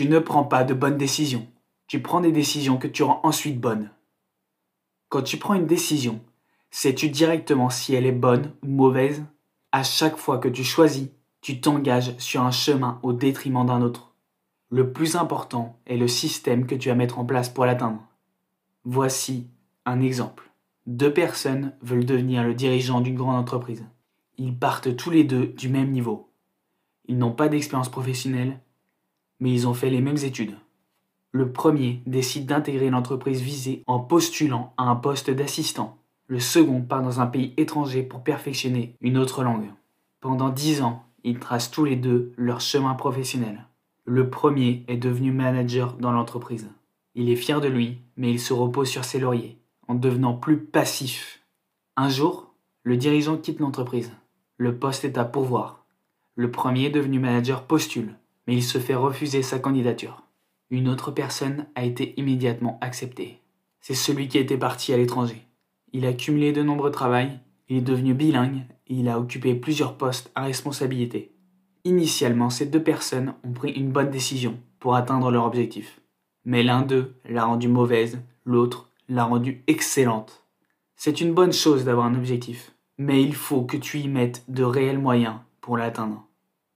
Tu ne prends pas de bonnes décisions. Tu prends des décisions que tu rends ensuite bonnes. Quand tu prends une décision, sais-tu directement si elle est bonne ou mauvaise? À chaque fois que tu choisis, tu t'engages sur un chemin au détriment d'un autre. Le plus important est le système que tu vas mettre en place pour l'atteindre. Voici un exemple. Deux personnes veulent devenir le dirigeant d'une grande entreprise. Ils partent tous les deux du même niveau. Ils n'ont pas d'expérience professionnelle, mais ils ont fait les mêmes études. Le premier décide d'intégrer l'entreprise visée en postulant à un poste d'assistant. Le second part dans un pays étranger pour perfectionner une autre langue. Pendant dix ans, ils tracent tous les deux leur chemin professionnel. Le premier est devenu manager dans l'entreprise. Il est fier de lui, mais il se repose sur ses lauriers, en devenant plus passif. Un jour, le dirigeant quitte l'entreprise. Le poste est à pourvoir. Le premier devenu manager postule, il se fait refuser sa candidature une autre personne a été immédiatement acceptée. C'est celui qui était parti à l'étranger. Il a cumulé de nombreux travaux, il est devenu bilingue et il a occupé plusieurs postes à responsabilité. Initialement, ces deux personnes ont pris une bonne décision pour atteindre leur objectif. Mais l'un d'eux l'a rendue mauvaise, l'autre l'a rendue excellente. C'est une bonne chose d'avoir un objectif, mais il faut que tu y mettes de réels moyens pour l'atteindre.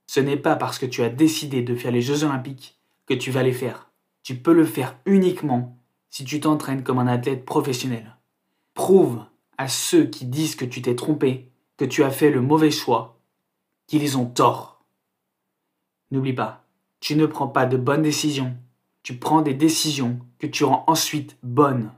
Ce n'est pas parce que tu as décidé de faire les Jeux olympiques que tu vas les faire. Tu peux le faire uniquement si tu t'entraînes comme un athlète professionnel. Prouve à ceux qui disent que tu t'es trompé, que tu as fait le mauvais choix, qu'ils ont tort. N'oublie pas, tu ne prends pas de bonnes décisions, tu prends des décisions que tu rends ensuite bonnes.